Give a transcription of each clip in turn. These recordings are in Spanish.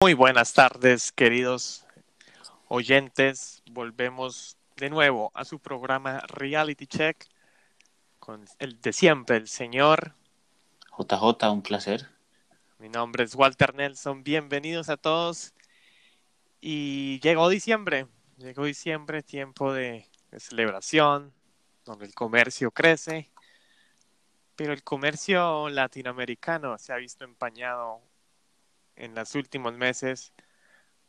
Muy buenas tardes, queridos oyentes. Volvemos de nuevo a su programa Reality Check con el de siempre, el señor JJ, un placer. Mi nombre es Walter Nelson. Bienvenidos a todos. Y llegó diciembre. Llegó diciembre, tiempo de, de celebración, donde el comercio crece. Pero el comercio latinoamericano se ha visto empañado en los últimos meses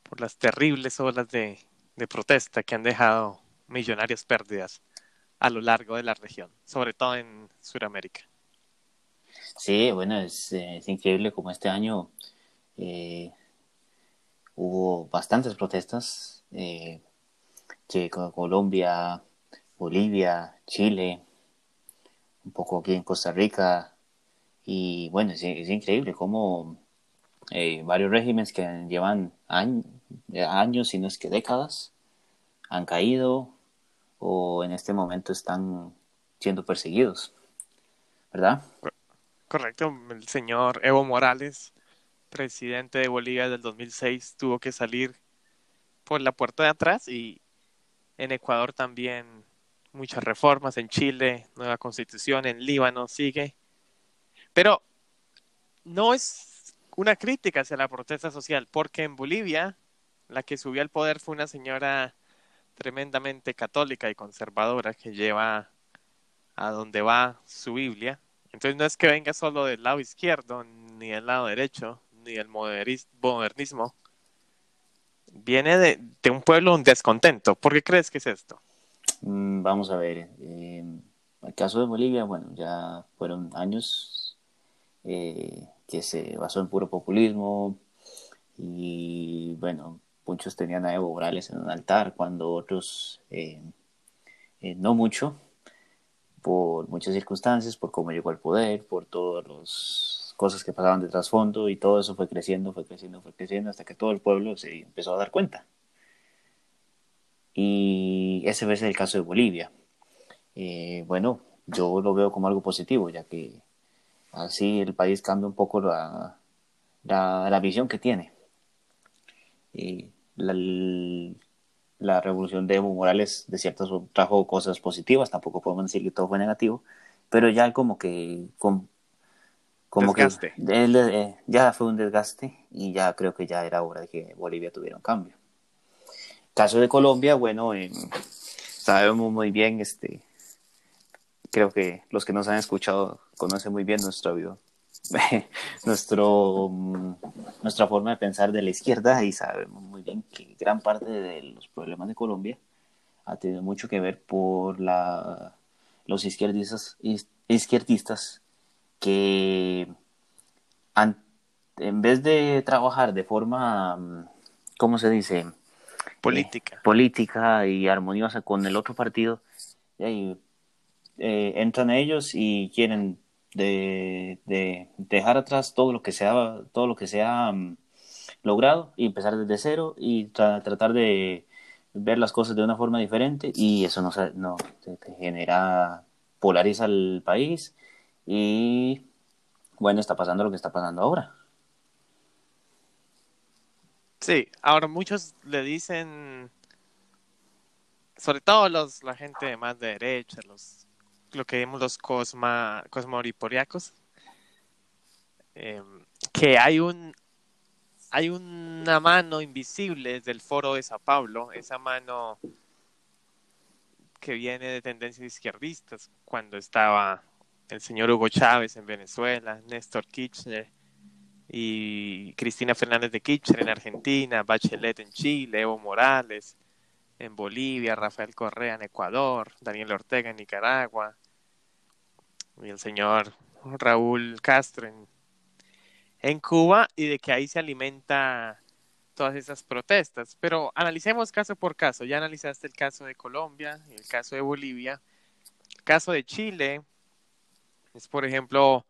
por las terribles olas de, de protesta que han dejado millonarias pérdidas a lo largo de la región, sobre todo en Sudamérica. Sí, bueno, es, eh, es increíble como este año eh, hubo bastantes protestas, eh, que Colombia, Bolivia, Chile, un poco aquí en Costa Rica, y bueno, es, es increíble cómo eh, varios regímenes que llevan años, años, si no es que décadas, han caído o en este momento están siendo perseguidos, ¿verdad? Correcto, el señor Evo Morales, presidente de Bolivia del 2006, tuvo que salir por la puerta de atrás y en Ecuador también muchas reformas, en Chile, nueva constitución, en Líbano sigue. Pero no es una crítica hacia la protesta social, porque en Bolivia la que subió al poder fue una señora tremendamente católica y conservadora que lleva a donde va su Biblia. Entonces no es que venga solo del lado izquierdo, ni del lado derecho, ni del modernismo. Viene de, un pueblo descontento. ¿Por qué crees que es esto? Mm, vamos a ver. Eh, el caso de Bolivia, bueno, ya fueron años eh, que se basó en puro populismo y bueno, muchos tenían a Evo Morales en un altar cuando otros eh, eh, no mucho por muchas circunstancias, por cómo llegó al poder, por todas las cosas que pasaban de trasfondo y todo eso fue creciendo, fue creciendo, fue creciendo hasta que todo el pueblo se empezó a dar cuenta. Y ese es el caso de Bolivia. Eh, bueno, yo lo veo como algo positivo, ya que así el país cambia un poco la, la, la visión que tiene. Y la, la, revolución de Evo Morales de ciertas trajo cosas positivas, tampoco podemos decir que todo fue negativo, pero ya como que como, como Desgaste. que él, eh, ya fue un desgaste y ya creo que ya era hora de que Bolivia tuviera un cambio. Caso de Colombia, bueno, eh, sabemos muy bien, este, creo que los que nos han escuchado conocen muy bien nuestro video, nuestro, nuestra forma de pensar de la izquierda y sabemos muy bien que gran parte de los problemas de Colombia ha tenido mucho que ver por la, los izquierdistas, izquierdistas que han, en vez de trabajar de forma, ¿cómo se dice? Política. Eh, política y armoniosa con el otro partido, eh, eh, entran ellos y quieren de, de, dejar atrás todo lo que se ha, todo lo que se ha um, logrado y empezar desde cero y tra tratar de ver las cosas de una forma diferente y eso no, no te genera polariza el país y bueno está pasando lo que está pasando ahora. Sí ahora muchos le dicen sobre todo los la gente más de derecha los lo que vemos los cosma, cosmoriporiacos, eh, que hay un hay una mano invisible desde el foro de Sao Paulo, esa mano que viene de tendencias izquierdistas, cuando estaba el señor Hugo Chávez en Venezuela, Néstor Kirchner y Cristina Fernández de Kirchner en Argentina, Bachelet en Chile, Evo Morales, en Bolivia, Rafael Correa en Ecuador, Daniel Ortega en Nicaragua y el señor Raúl Castro en, Cuba y de que ahí se alimenta todas esas protestas. Pero analicemos caso por caso. Ya analizaste el caso de Colombia el caso de Bolivia. El caso de Chile es, por ejemplo,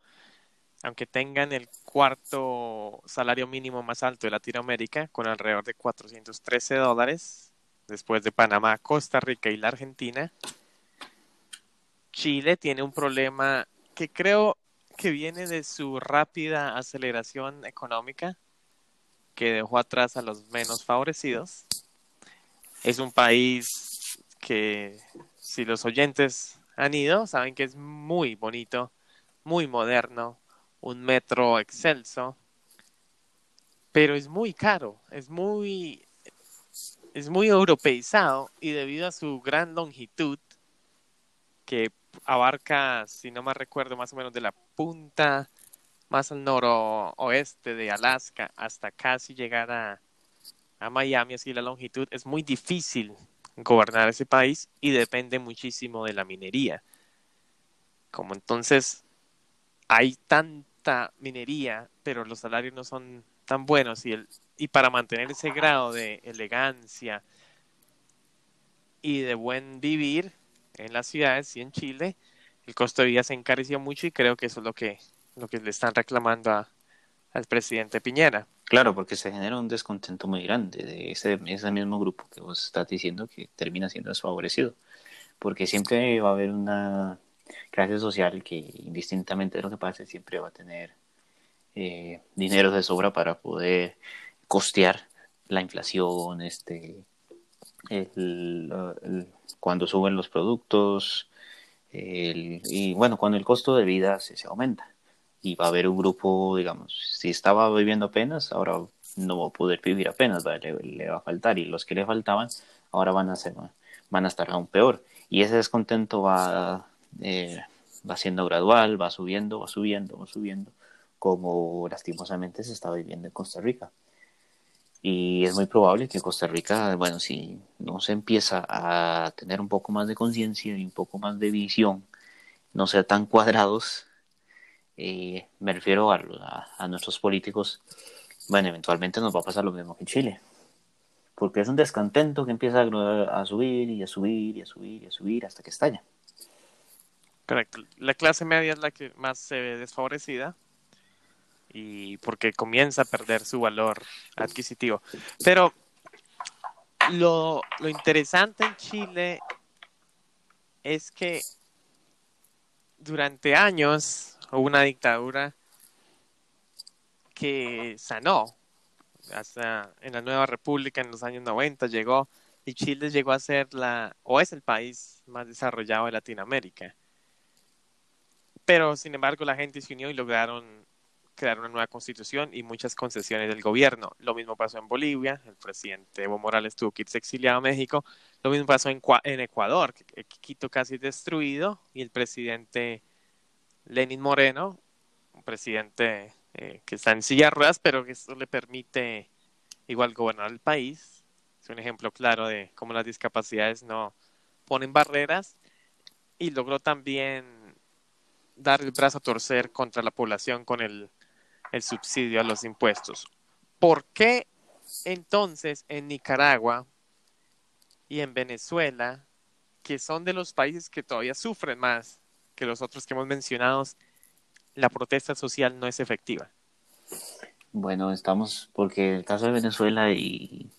aunque tengan el cuarto salario mínimo más alto de Latinoamérica, con alrededor de 413 dólares, después de Panamá, Costa Rica y la Argentina, Chile tiene un problema que creo que viene de su rápida aceleración económica, que dejó atrás a los menos favorecidos. Es un país que, si los oyentes han ido, saben que es muy bonito, muy moderno, un metro excelso, pero es muy caro, es muy es muy europeizado y debido a su gran longitud que abarca, si no me recuerdo, más o menos de la punta más al noroeste de Alaska hasta casi llegar a, a Miami, así la longitud, es muy difícil gobernar ese país y depende muchísimo de la minería. Como entonces hay tanta minería, pero los salarios no son tan buenos y, el, y para mantener ese grado de elegancia y de buen vivir en las ciudades y en Chile, el costo de vida se encareció mucho y creo que eso es lo que, lo que le están reclamando a, al presidente Piñera. Claro, porque se genera un descontento muy grande de ese, ese mismo grupo que vos estás diciendo que termina siendo desfavorecido. Porque siempre va a haber una clase social que, indistintamente de lo que pase, siempre va a tener eh, dinero de sobra para poder costear la inflación, este, el, cuando suben los productos, el, y bueno, cuando el costo de vida se, aumenta. Y va a haber un grupo, digamos, si estaba viviendo apenas, ahora no va a poder vivir apenas, le, va a faltar. Y los que le faltaban, ahora van a, ser, van a estar aún peor. Y ese descontento va, eh, va siendo gradual, va subiendo, va subiendo, va subiendo como lastimosamente se está viviendo en Costa Rica. Y es muy probable que Costa Rica, bueno, si no se empieza a tener un poco más de conciencia y un poco más de visión, no sea tan cuadrados, eh, me refiero a, nuestros políticos, bueno, eventualmente nos va a pasar lo mismo que en Chile. Porque es un descontento que empieza a, a subir y a subir y a subir y a subir hasta que estalla. Correcto. La clase media es la que más se ve desfavorecida y porque comienza a perder su valor adquisitivo. Pero lo, lo interesante en Chile es que durante años hubo una dictadura que sanó. Hasta en la nueva república en los años 90 llegó y Chile llegó a ser la, o es el país más desarrollado de Latinoamérica. Pero sin embargo la gente se unió y lograron crear una nueva constitución y muchas concesiones del gobierno. Lo mismo pasó en Bolivia, el presidente Evo Morales tuvo que irse exiliado a México. Lo mismo pasó en, Ecuador, Quito casi destruido, y el presidente Lenin Moreno, un presidente eh, que está en silla de ruedas, pero que eso le permite igual gobernar el país. Es un ejemplo claro de cómo las discapacidades no ponen barreras y logró también dar el brazo a torcer contra la población con el el subsidio a los impuestos. ¿Por qué entonces en Nicaragua y en Venezuela, que son de los países que todavía sufren más que los otros que hemos mencionado, la protesta social no es efectiva? Bueno, estamos, porque el caso de Venezuela y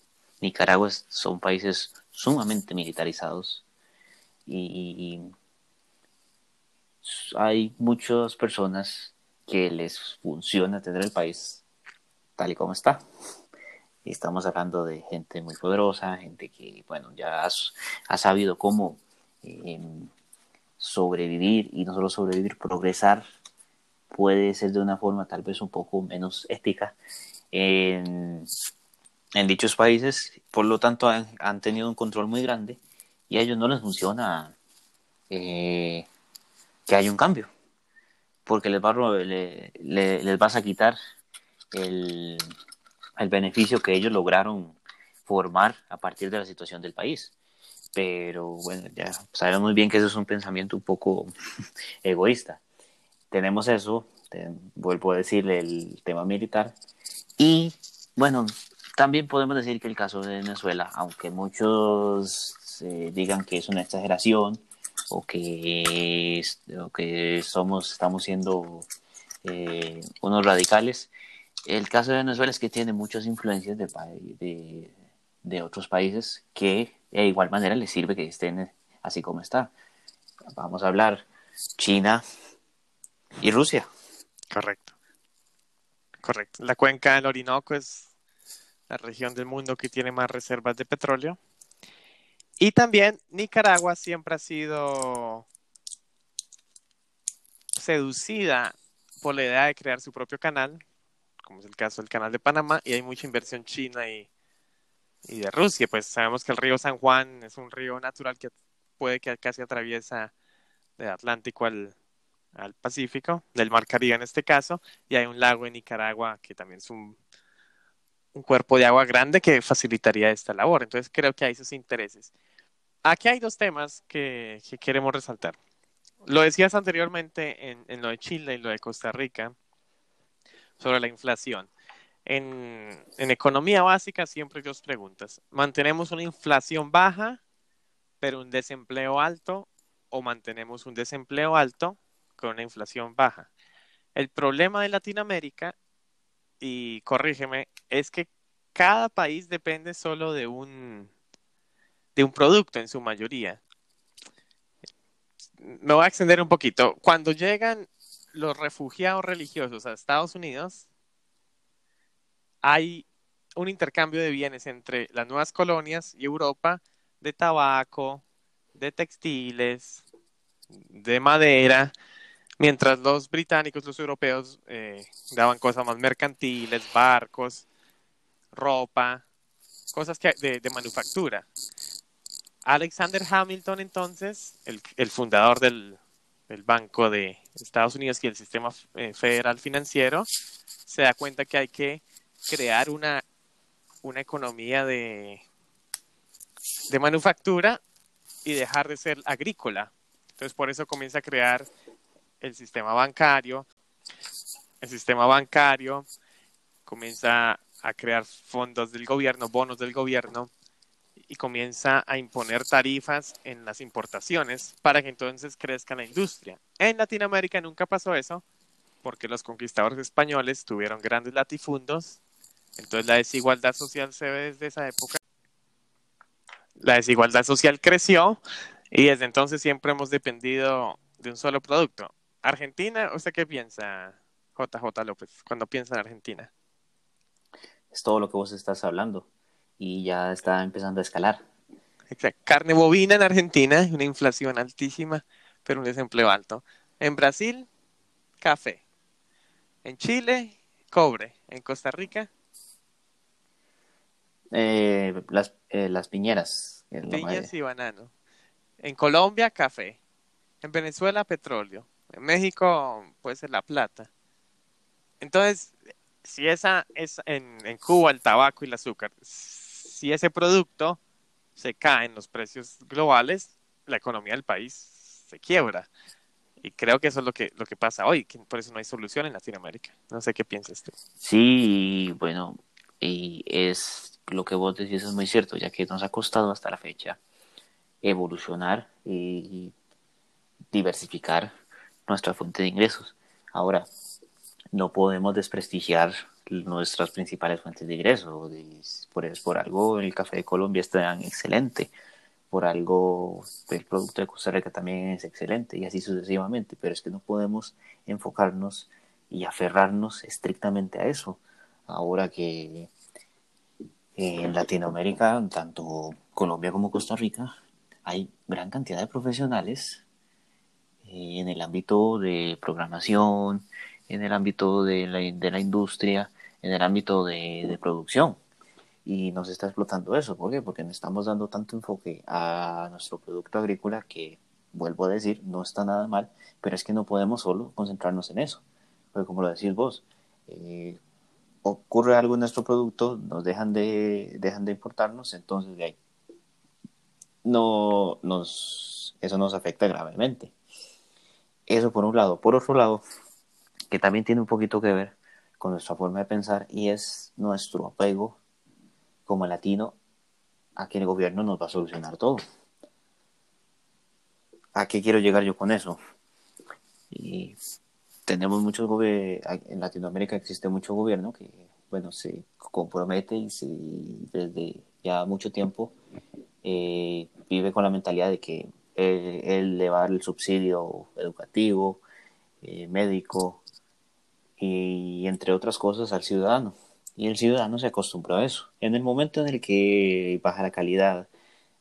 Nicaragua son países sumamente militarizados y hay muchas personas que les funciona tener el país tal y como está. Estamos hablando de gente muy poderosa, gente que, bueno, ya ha sabido cómo eh, sobrevivir y no solo sobrevivir, progresar. Puede ser de una forma tal vez un poco menos ética en, dichos países, por lo tanto han, han, tenido un control muy grande y a ellos no les funciona eh, que haya un cambio porque les, va, le, le, les vas a quitar el, el beneficio que ellos lograron formar a partir de la situación del país. Pero bueno, ya sabemos bien que eso es un pensamiento un poco egoísta. Tenemos eso, te, vuelvo a decirle el tema militar. Y bueno, también podemos decir que el caso de Venezuela, aunque muchos eh, digan que es una exageración, o que, o que somos, estamos siendo eh, unos radicales. El caso de Venezuela es que tiene muchas influencias de, de, de otros países que de igual manera les sirve que estén así como está. Vamos a hablar China y Rusia. Correcto. Correcto. La cuenca del Orinoco es la región del mundo que tiene más reservas de petróleo. Y también Nicaragua siempre ha sido seducida por la idea de crear su propio canal, como es el caso del canal de Panamá, y hay mucha inversión china y, y de Rusia. Pues sabemos que el río San Juan es un río natural que puede que casi atraviesa del Atlántico al, al Pacífico, del Mar Caribe en este caso, y hay un lago en Nicaragua que también es un, un cuerpo de agua grande que facilitaría esta labor. Entonces creo que hay sus intereses. Aquí hay dos temas que, que queremos resaltar. Lo decías anteriormente en, en, lo de Chile y lo de Costa Rica sobre la inflación. En, en economía básica siempre hay dos preguntas. ¿Mantenemos una inflación baja pero un desempleo alto o mantenemos un desempleo alto con una inflación baja? El problema de Latinoamérica, y corrígeme, es que cada país depende solo de un, de un producto en su mayoría. Me voy a extender un poquito. Cuando llegan los refugiados religiosos a Estados Unidos, hay un intercambio de bienes entre las nuevas colonias y Europa de tabaco, de textiles, de madera, mientras los británicos, los europeos, eh, daban cosas más mercantiles, barcos, ropa, cosas que, de, de manufactura. Alexander Hamilton, entonces, el, fundador del, Banco de Estados Unidos y el sistema eh, federal financiero, se da cuenta que hay que crear una, una economía de, de manufactura y dejar de ser agrícola. Entonces, por eso comienza a crear el sistema bancario. El sistema bancario comienza a crear fondos del gobierno, bonos del gobierno, y comienza a imponer tarifas en las importaciones para que entonces crezca la industria. En Latinoamérica nunca pasó eso, porque los conquistadores españoles tuvieron grandes latifundos, entonces la desigualdad social se ve desde esa época. La desigualdad social creció y desde entonces siempre hemos dependido de un solo producto. Argentina, ¿usted qué piensa, JJ López, cuando piensa en Argentina? Es todo lo que vos estás hablando y ya está empezando a escalar. Exacto. Carne bovina en Argentina, una inflación altísima, pero un desempleo alto. En Brasil, café. En Chile, cobre. En Costa Rica, eh, las, eh, las piñeras. Piñas y banano. En Colombia, café. En Venezuela, petróleo. En México, puede ser la plata. Entonces, si esa es en, en Cuba el tabaco y el azúcar, si ese producto se cae en los precios globales, la economía del país se quiebra. Y creo que eso es lo que, lo que pasa hoy, que por eso no hay solución en Latinoamérica. No sé qué piensas tú. Sí, bueno, y es lo que vos decís es muy cierto, ya que nos ha costado hasta la fecha evolucionar y diversificar nuestra fuente de ingresos. Ahora, no podemos desprestigiar nuestras principales fuentes de ingresos. Por, por algo el café de Colombia es excelente, por algo el producto de Costa Rica también es excelente y así sucesivamente, pero es que no podemos enfocarnos y aferrarnos estrictamente a eso. Ahora que en Latinoamérica, tanto Colombia como Costa Rica, hay gran cantidad de profesionales eh, en el ámbito de programación, en el ámbito de la, de la industria, en el ámbito de, de, producción. Y nos está explotando eso. ¿Por qué? Porque estamos dando tanto enfoque a nuestro producto agrícola que, vuelvo a decir, no está nada mal, pero es que no podemos solo concentrarnos en eso. Porque como lo decís vos, eh, ocurre algo en nuestro producto, nos dejan de, dejan de importarnos, entonces de ahí no nos, eso nos afecta gravemente. Eso por un lado. Por otro lado, que también tiene un poquito que ver con nuestra forma de pensar y es nuestro apego como latino a que el gobierno nos va a solucionar todo. ¿A qué quiero llegar yo con eso? Y tenemos muchos en Latinoamérica existe mucho gobierno que bueno se compromete y se, desde ya mucho tiempo eh, vive con la mentalidad de que él, le va a el subsidio educativo, eh, médico y entre otras cosas al ciudadano y el ciudadano se acostumbró a eso. En el momento en el que baja la calidad,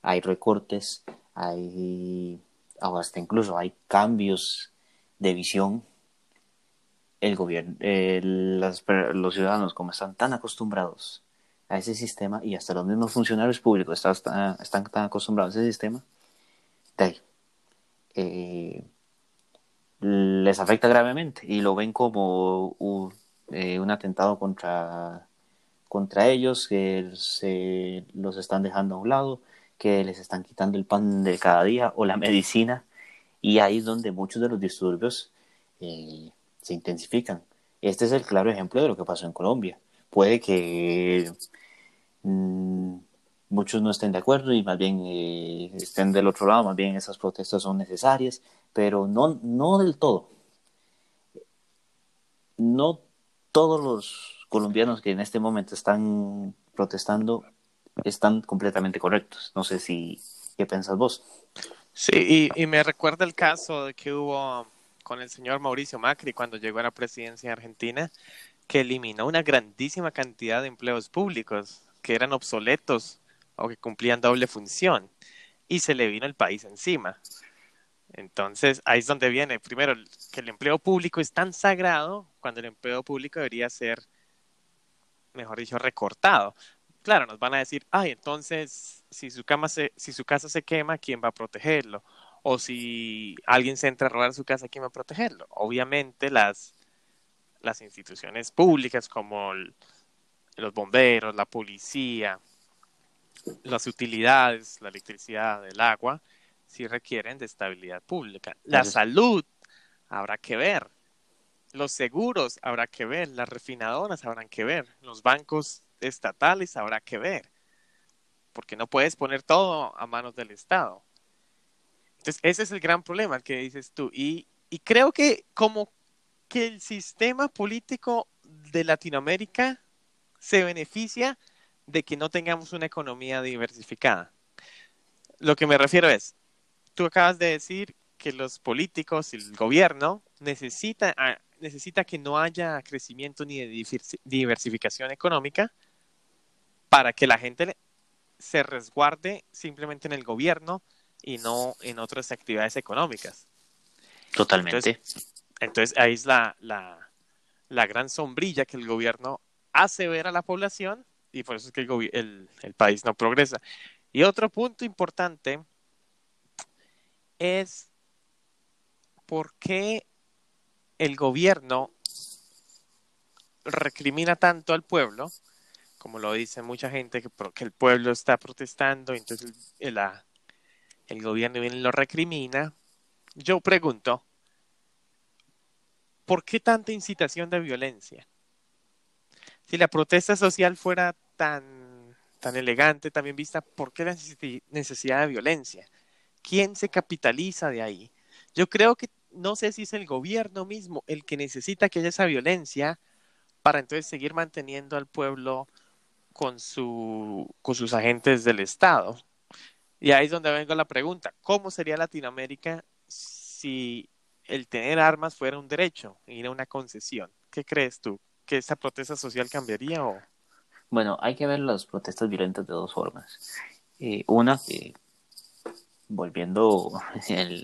hay recortes, hay hasta incluso hay cambios de visión, el gobierno, los ciudadanos como están tan acostumbrados a ese sistema y hasta los mismos funcionarios públicos están, están tan acostumbrados a ese sistema, eh, les afecta gravemente y lo ven como un, eh, un atentado contra, contra ellos, que se los están dejando a un lado, que les están quitando el pan de cada día o la medicina. Y ahí es donde muchos de los disturbios eh, se intensifican. Este es el claro ejemplo de lo que pasó en Colombia. Puede que mm, muchos no estén de acuerdo y más bien eh, estén del otro lado, más bien esas protestas son necesarias, pero no, no del todo. No todos los colombianos que en este momento están protestando están completamente correctos. No sé si, ¿qué pensás vos? Sí, y, y me recuerda el caso de que hubo con el señor Mauricio Macri cuando llegó a la presidencia de Argentina, que eliminó una grandísima cantidad de empleos públicos que eran obsoletos o que cumplían doble función y se le vino el país encima. Entonces, ahí es donde viene, primero, que el empleo público es tan sagrado cuando el empleo público debería ser, mejor dicho, recortado. Claro, nos van a decir, ay, entonces, si su, cama se, si su casa se quema, ¿quién va a protegerlo? O si alguien se entra a robar su casa, ¿quién va a protegerlo? Obviamente, las, las instituciones públicas como los bomberos, la policía, las utilidades, la electricidad, el agua, sí requieren de estabilidad pública. La salud habrá que ver. Los seguros habrá que ver. Las refinadoras habrán que ver. Los bancos estatales habrá que ver. Porque no puedes poner todo a manos del Estado. Entonces, ese es el gran problema que dices tú. Y, y creo que como que el sistema político de Latinoamérica se beneficia de que no tengamos una economía diversificada. Lo que me refiero es, tú acabas de decir que los políticos y el gobierno necesita, ah, necesita que no haya crecimiento ni de diversificación económica para que la gente se resguarde simplemente en el gobierno y no en otras actividades económicas. Totalmente. Entonces, ahí es la, la, la, gran sombrilla que el gobierno hace ver a la población y por eso es que el, el, el país no progresa. Y otro punto importante es por qué el gobierno recrimina tanto al pueblo, como lo dice mucha gente, que, el pueblo está protestando, entonces el, el gobierno viene y lo recrimina. Yo pregunto, ¿por qué tanta incitación de violencia? Si la protesta social fuera tan, tan elegante, tan bien vista, ¿por qué la necesidad de violencia? ¿Quién se capitaliza de ahí? Yo creo que no sé si es el gobierno mismo el que necesita que haya esa violencia para entonces seguir manteniendo al pueblo con, su, sus agentes del Estado. Y ahí es donde vengo la pregunta, ¿cómo sería Latinoamérica si el tener armas fuera un derecho y no una concesión? ¿Qué crees tú? ¿Que esa protesta social cambiaría o...? Bueno, hay que ver las protestas violentas de dos formas. Eh, una, que volviendo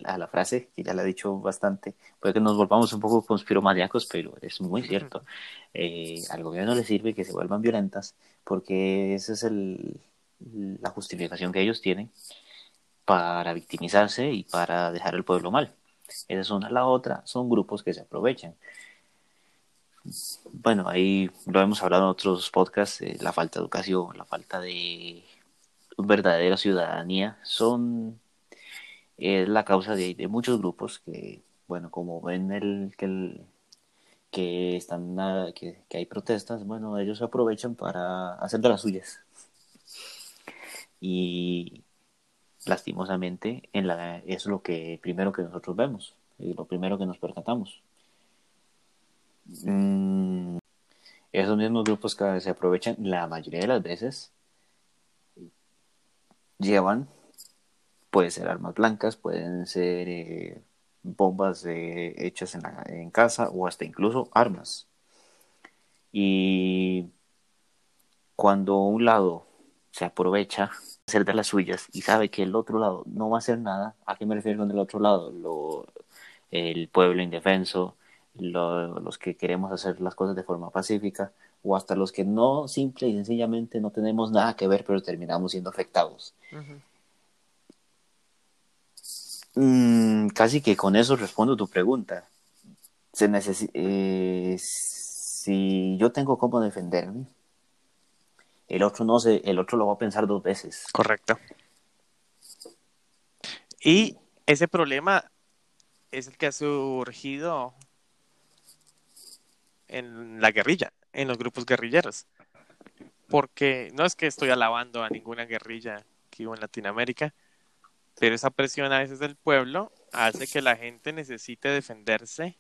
a la frase, que ya la he dicho bastante, puede que nos volvamos un poco conspiromaniacos, pero es muy cierto. Eh, al gobierno le sirve que se vuelvan violentas, porque esa es el, la justificación que ellos tienen para victimizarse y para dejar al pueblo mal. Esa es una. La otra son grupos que se aprovechan. Bueno, ahí lo hemos hablado en otros podcasts, eh, la falta de educación, la falta de verdadera ciudadanía, son es la causa de, muchos grupos que, bueno, como ven el, que, el, que, están, que, que, hay protestas, bueno, ellos aprovechan para hacer de las suyas. Y lastimosamente en la, es lo que primero que nosotros vemos, y lo primero que nos percatamos. Mm, esos mismos grupos que se aprovechan la mayoría de las veces llevan Pueden ser armas blancas, pueden ser eh, bombas hechas en, en, casa o hasta incluso armas. Y cuando un lado se aprovecha hacer de las suyas y sabe que el otro lado no va a hacer nada, ¿a qué me refiero con el otro lado? Lo, el pueblo indefenso, los que queremos hacer las cosas de forma pacífica, o hasta los que no, simple y sencillamente no tenemos nada que ver, pero terminamos siendo afectados. Mm, casi que con eso respondo tu pregunta. Se eh, si yo tengo cómo defenderme, el otro no se, el otro lo va a pensar dos veces. Correcto. Y ese problema es el que ha surgido en la guerrilla, en los grupos guerrilleros. Porque no es que estoy alabando a ninguna guerrilla que hubo en Latinoamérica, pero esa presión a veces del pueblo hace que la gente necesite defenderse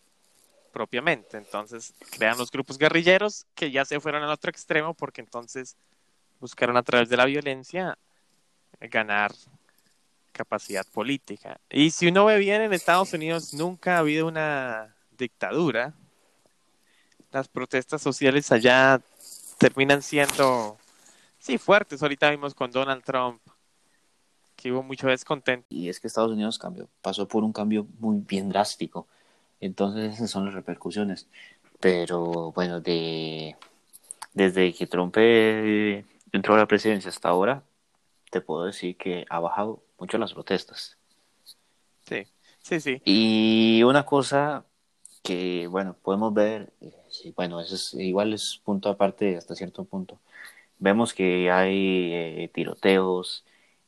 propiamente. Entonces crean los grupos guerrilleros que ya se fueron al otro extremo porque entonces buscaron a través de la violencia ganar capacidad política. Y si uno ve bien, en Estados Unidos nunca ha habido una dictadura. Las protestas sociales allá terminan siendo, sí, fuertes. Ahorita vimos con Donald Trump que hubo mucho descontento. Y es que Estados Unidos cambió, pasó por un cambio muy bien drástico. Entonces esas son las repercusiones. Pero bueno, de, desde que Trump eh, entró a la presidencia hasta ahora, te puedo decir que ha bajado mucho las protestas. Sí, sí, sí. Y una cosa que, bueno, podemos ver, eh, bueno, eso es, igual es punto aparte hasta cierto punto. Vemos que hay eh, tiroteos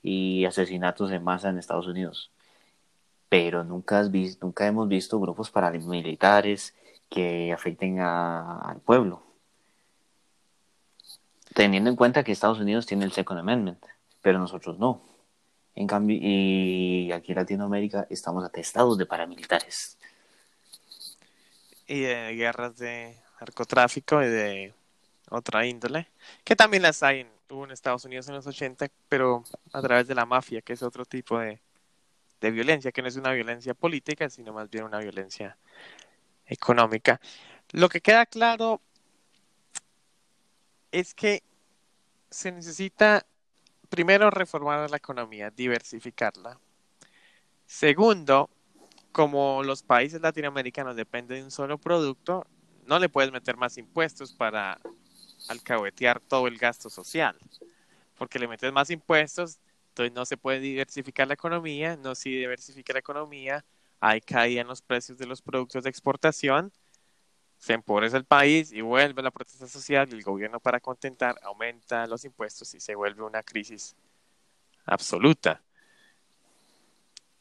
y asesinatos en masa en Estados Unidos, pero nunca, has nunca hemos visto grupos paramilitares que afecten al pueblo teniendo en cuenta que Estados Unidos tiene el Second Amendment, pero nosotros no. En cambio, y aquí en Latinoamérica estamos atestados de paramilitares. Y de guerras de narcotráfico y de otra índole, que también las hay en, en Estados Unidos en los 80, pero a través de la mafia, que es otro tipo de, de violencia, que no es una violencia política, sino más bien una violencia económica. Lo que queda claro es que se necesita primero reformar la economía, diversificarla. Segundo, como los países latinoamericanos dependen de un solo producto, no le puedes meter más impuestos para alcahuetear todo el gasto social, porque le metes más impuestos, entonces no se puede diversificar la economía, no se diversifica la economía, hay caída en los precios de los productos de exportación, se empobrece el país y vuelve la protesta social y el gobierno para contentar aumenta los impuestos y se vuelve una crisis absoluta.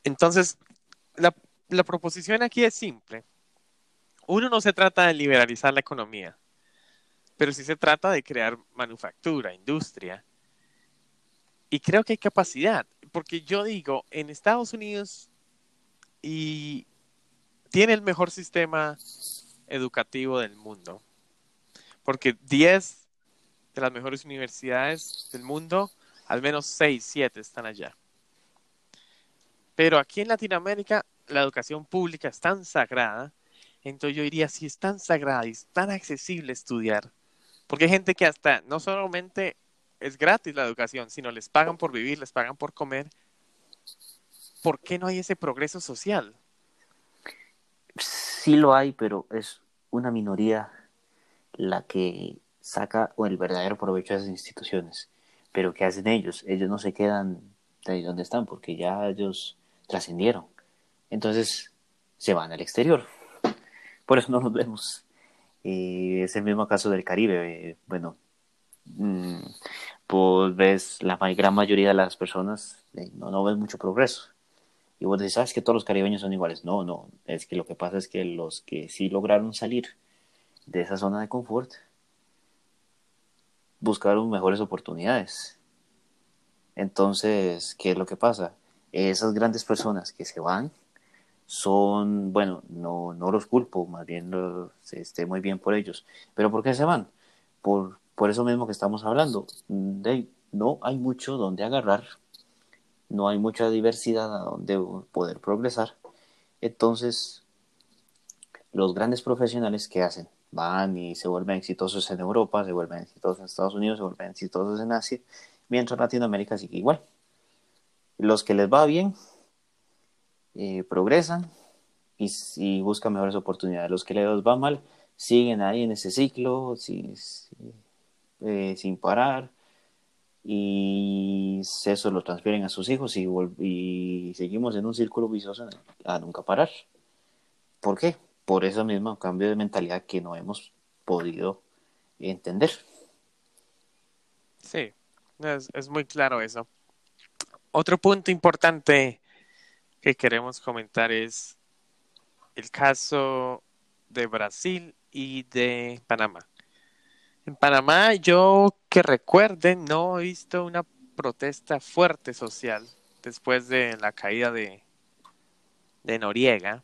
Entonces, la, la proposición aquí es simple. Uno no se trata de liberalizar la economía, pero sí se trata de crear manufactura, industria. Y creo que hay capacidad, porque yo digo, en Estados Unidos y tiene el mejor sistema educativo del mundo. Porque 10 de las mejores universidades del mundo, al menos 6, 7 están allá. Pero aquí en Latinoamérica la educación pública es tan sagrada, entonces yo diría, si es tan sagrada y es tan accesible estudiar, porque hay gente que hasta no solamente es gratis la educación, sino les pagan por vivir, les pagan por comer, ¿por qué no hay ese progreso social? sí lo hay, pero es una minoría la que saca el verdadero provecho de esas instituciones. Pero ¿qué hacen ellos? Ellos no se quedan de donde están porque ya ellos trascendieron. Entonces se van al exterior. Por eso no nos vemos. Y es el mismo caso del Caribe. Bueno, mm, pues ves la gran mayoría de las personas eh, no, no ves mucho progreso. Y vos decís, ¿sabes que todos los caribeños son iguales? No, no, es que lo que pasa es que los que sí lograron salir de esa zona de confort buscaron mejores oportunidades. Entonces, ¿qué es lo que pasa? Esas grandes personas que se van son, bueno, no, no los culpo, más bien se esté muy bien por ellos. Pero ¿por qué se van? Por, por eso mismo que estamos hablando. De, no hay mucho donde agarrar no hay mucha diversidad a donde poder progresar. Entonces, los grandes profesionales, ¿qué hacen? van y se vuelven exitosos en Europa, se vuelven exitosos en Estados Unidos, se vuelven exitosos en Asia, mientras Latinoamérica sigue igual. Los que les va bien eh, progresan y, buscan mejores oportunidades. Los que les va mal siguen ahí en ese ciclo sin, eh, parar y eso lo transfieren a sus hijos y, seguimos en un círculo vicioso a nunca parar. ¿Por qué? Por ese mismo cambio de mentalidad que no hemos podido entender. Sí, es muy claro eso. Otro punto importante que queremos comentar es el caso de Brasil y de Panamá. En Panamá, yo que recuerde, no he visto una protesta fuerte social después de la caída de, de Noriega.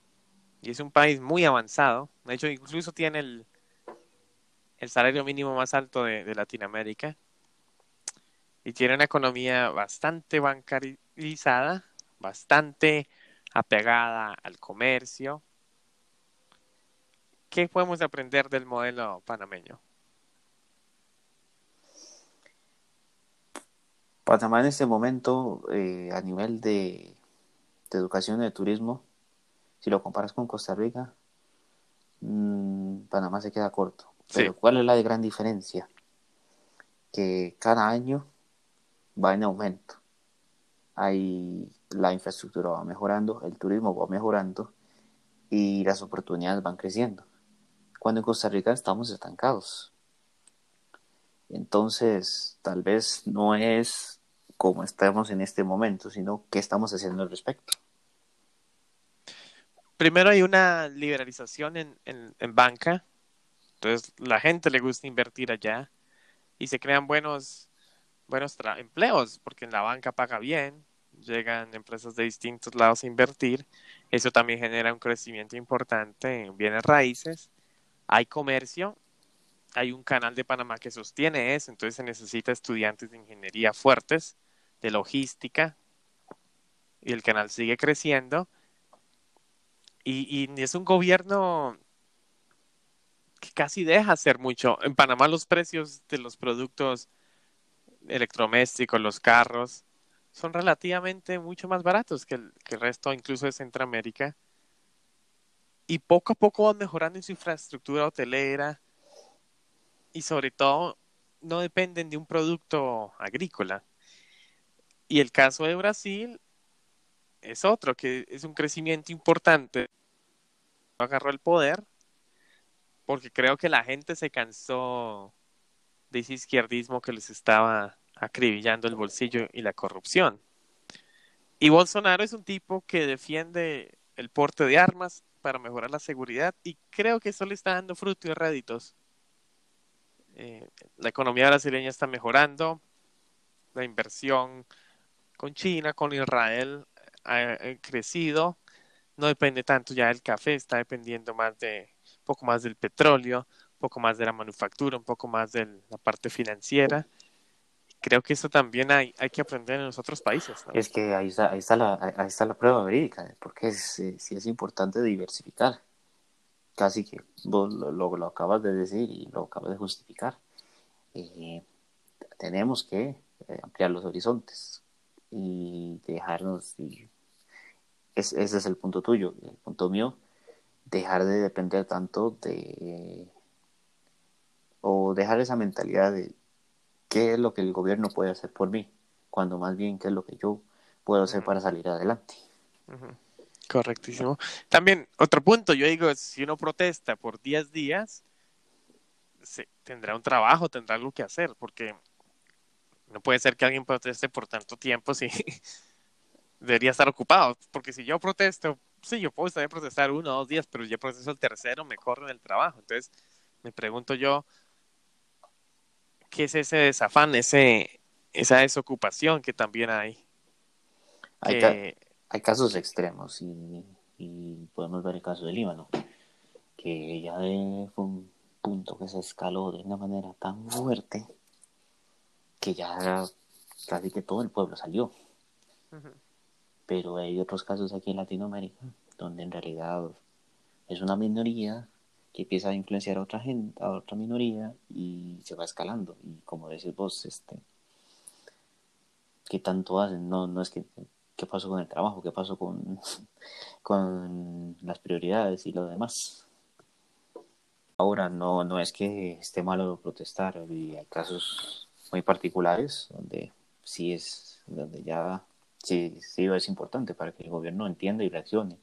Y es un país muy avanzado. De hecho, incluso tiene el, el salario mínimo más alto de Latinoamérica y tiene una economía bastante bancarizada, bastante apegada al comercio. ¿Qué podemos aprender del modelo panameño? Panamá en este momento, eh, a nivel de, educación y de turismo, si lo comparas con Costa Rica, mm, Panamá se queda corto. Pero ¿cuál es la gran diferencia? Que cada año va en aumento. Ahí la infraestructura va mejorando, el turismo va mejorando y las oportunidades van creciendo. Cuando en Costa Rica estamos estancados. Entonces, tal vez no es como estamos en este momento, sino qué estamos haciendo al respecto. Primero hay una liberalización en, en banca, entonces la gente le gusta invertir allá y se crean buenos buenos empleos, porque en la banca paga bien, llegan empresas de distintos lados a invertir, eso también genera un crecimiento importante en bienes raíces, hay comercio, hay un canal de Panamá que sostiene eso, entonces se necesita estudiantes de ingeniería fuertes, de logística, y el canal sigue creciendo, y, y es un gobierno que casi deja hacer mucho. En Panamá los precios de los productos electrodomésticos, los carros, son relativamente mucho más baratos que el, resto, incluso de Centroamérica. Y poco a poco van mejorando en su infraestructura hotelera y sobre todo no dependen de un producto agrícola. Y el caso de Brasil es otro, que es un crecimiento importante. Agarró el poder porque creo que la gente se cansó de ese izquierdismo que les estaba acribillando el bolsillo y la corrupción. Y Bolsonaro es un tipo que defiende el porte de armas para mejorar la seguridad y creo que eso le está dando fruto y réditos. Eh, la economía brasileña está mejorando, la inversión con China, con Israel ha, crecido, no depende tanto ya del café, está dependiendo más de poco más del petróleo, poco más de la manufactura, un poco más de la parte financiera. Creo que eso también hay, hay que aprender en los otros países. Es que ahí está, ahí está, la, ahí está la prueba verídica, porque es, eh, sí es importante diversificar. Casi que vos lo, lo, acabas de decir y lo acabas de justificar. Eh, tenemos que eh, ampliar los horizontes y dejarnos, ese es el punto tuyo, el punto mío, dejar de depender tanto de o dejar esa mentalidad de qué es lo que el gobierno puede hacer por mí, cuando más bien qué es lo que yo puedo hacer para salir adelante. Correctísimo. También, otro punto, yo digo, si uno protesta por 10 días, se, tendrá un trabajo, tendrá algo que hacer, porque no puede ser que alguien proteste por tanto tiempo si debería estar ocupado, porque si yo protesto, sí, yo puedo estar protestar uno o dos días, pero ya proceso el tercero, me corren el trabajo. Entonces, me pregunto yo, ¿Qué es ese desafán, ese, esa desocupación que también hay? Hay, hay casos extremos y, podemos ver el caso de Líbano, que ya fue un punto que se escaló de una manera tan fuerte que ya casi que todo el pueblo salió. Pero hay otros casos aquí en Latinoamérica donde en realidad es una minoría que empieza a influenciar a otra gente, a otra minoría y se va escalando. Y como decís vos, este, ¿qué tanto hacen? No, no es que, ¿qué pasó con el trabajo? ¿Qué pasó con, con las prioridades y lo demás? Ahora no, no es que esté malo protestar, y hay casos muy particulares donde sí es, donde ya sí, sí es importante para que el gobierno entienda y reaccione.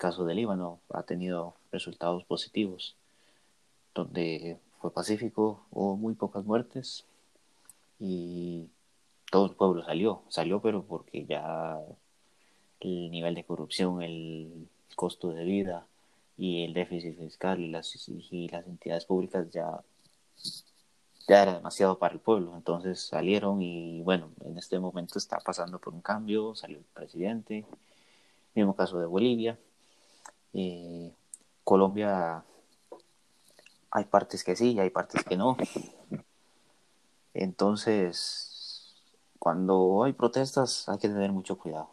Caso del Líbano ha tenido resultados positivos, donde fue pacífico, hubo muy pocas muertes y todo el pueblo salió, salió pero porque ya el nivel de corrupción, el costo de vida y el déficit fiscal y las, y las entidades públicas ya, ya era demasiado para el pueblo. Entonces salieron y bueno, en este momento está pasando por un cambio, salió el presidente, mismo caso de Bolivia. Eh, Colombia hay partes que sí y hay partes que no. Entonces, cuando hay protestas hay que tener mucho cuidado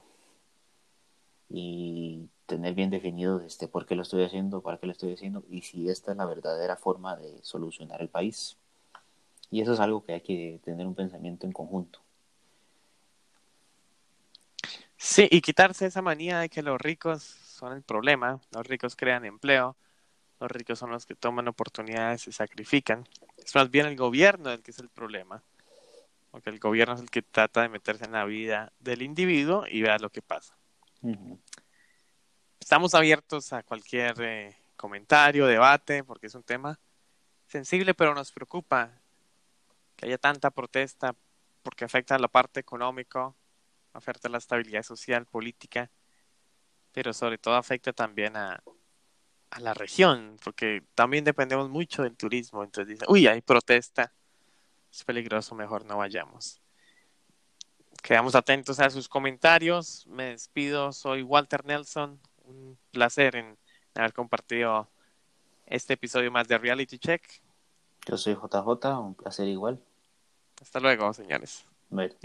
y tener bien definido este, por qué lo estoy haciendo, para qué lo estoy haciendo y si esta es la verdadera forma de solucionar el país. Y eso es algo que hay que tener un pensamiento en conjunto. Sí, y quitarse esa manía de que los ricos son el problema, los ricos crean empleo, los ricos son los que toman oportunidades y sacrifican. Es más bien el gobierno el que es el problema, porque el gobierno es el que trata de meterse en la vida del individuo y vea lo que pasa. Estamos abiertos a cualquier eh, comentario, debate, porque es un tema sensible, pero nos preocupa que haya tanta protesta porque afecta a la parte económica, afecta a la estabilidad social, política, pero sobre todo afecta también a, a la región, porque también dependemos mucho del turismo. Entonces dicen, uy, hay protesta, es peligroso, mejor no vayamos. Quedamos atentos a sus comentarios. Me despido, soy Walter Nelson. Un placer en haber compartido este episodio más de Reality Check. Yo soy JJ, un placer igual. Hasta luego, señores. Bye.